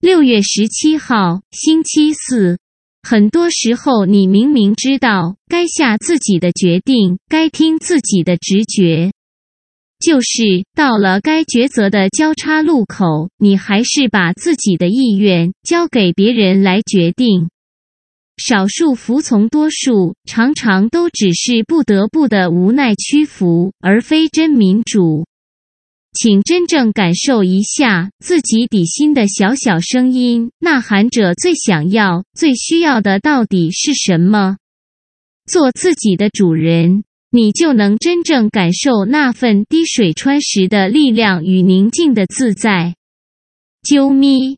六月十七号，星期四。很多时候，你明明知道该下自己的决定，该听自己的直觉，就是到了该抉择的交叉路口，你还是把自己的意愿交给别人来决定。少数服从多数，常常都只是不得不的无奈屈服，而非真民主。请真正感受一下自己底心的小小声音，呐喊者最想要、最需要的到底是什么？做自己的主人，你就能真正感受那份滴水穿石的力量与宁静的自在。啾咪。